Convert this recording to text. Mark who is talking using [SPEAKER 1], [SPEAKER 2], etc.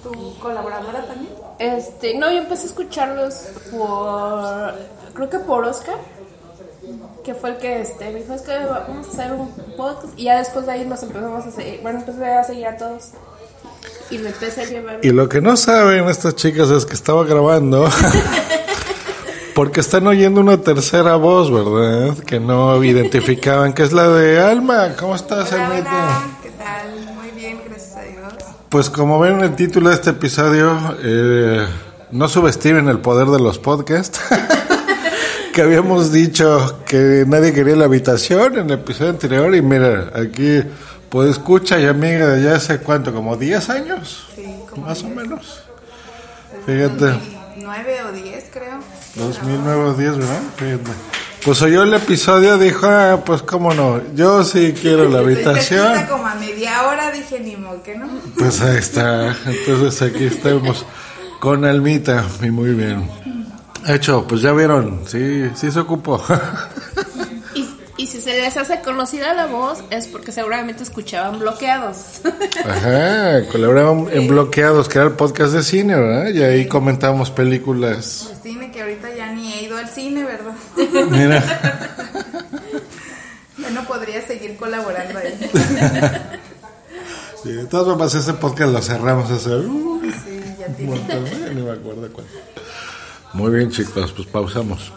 [SPEAKER 1] ¿Tu colaboradora también?
[SPEAKER 2] Este, no, yo empecé a escucharlos por, creo que por Oscar, que fue el que este, me dijo, es que vamos a hacer un podcast, y ya después de ahí nos empezamos a seguir, bueno, empecé a seguir a todos, y me empecé a llevar.
[SPEAKER 3] Y lo que no saben estas chicas es que estaba grabando, porque están oyendo una tercera voz, ¿verdad? Que no identificaban, que es la de Alma. ¿Cómo estás,
[SPEAKER 1] hola, ¿qué tal? Muy bien, gracias.
[SPEAKER 3] Pues como ven en el título de este episodio, eh, no subestimen el poder de los podcasts. que habíamos dicho que nadie quería la habitación en el episodio anterior y mira, aquí pues escucha y amiga de ya hace cuánto, como 10 años,
[SPEAKER 1] Sí, como
[SPEAKER 3] más o
[SPEAKER 1] 10.
[SPEAKER 3] menos. Fíjate.
[SPEAKER 1] 2009 o 10, creo.
[SPEAKER 3] 2009 o 10, ¿verdad? Fíjate. Pues oyó el episodio, dijo, ah, pues cómo no, yo sí quiero la habitación.
[SPEAKER 1] Media hora, dije, ni modo que no.
[SPEAKER 3] Pues ahí está. Entonces aquí estamos con Almita y muy bien. Hecho, pues ya vieron, sí, sí se ocupó.
[SPEAKER 2] Y, y si se les hace conocida la voz, es porque seguramente escuchaban bloqueados.
[SPEAKER 3] Ajá, colaboraban en Bloqueados, que era el podcast de cine, ¿verdad? Y ahí comentábamos películas.
[SPEAKER 1] El cine que ahorita ya ni he ido al cine, ¿verdad?
[SPEAKER 3] Mira,
[SPEAKER 1] Ya no podría seguir colaborando ahí.
[SPEAKER 3] sí, de todas formas ese podcast lo cerramos hace uh,
[SPEAKER 1] Sí, ya
[SPEAKER 3] un montón, eh, ni me acuerdo cuándo. Muy bien chicos, pues pausamos.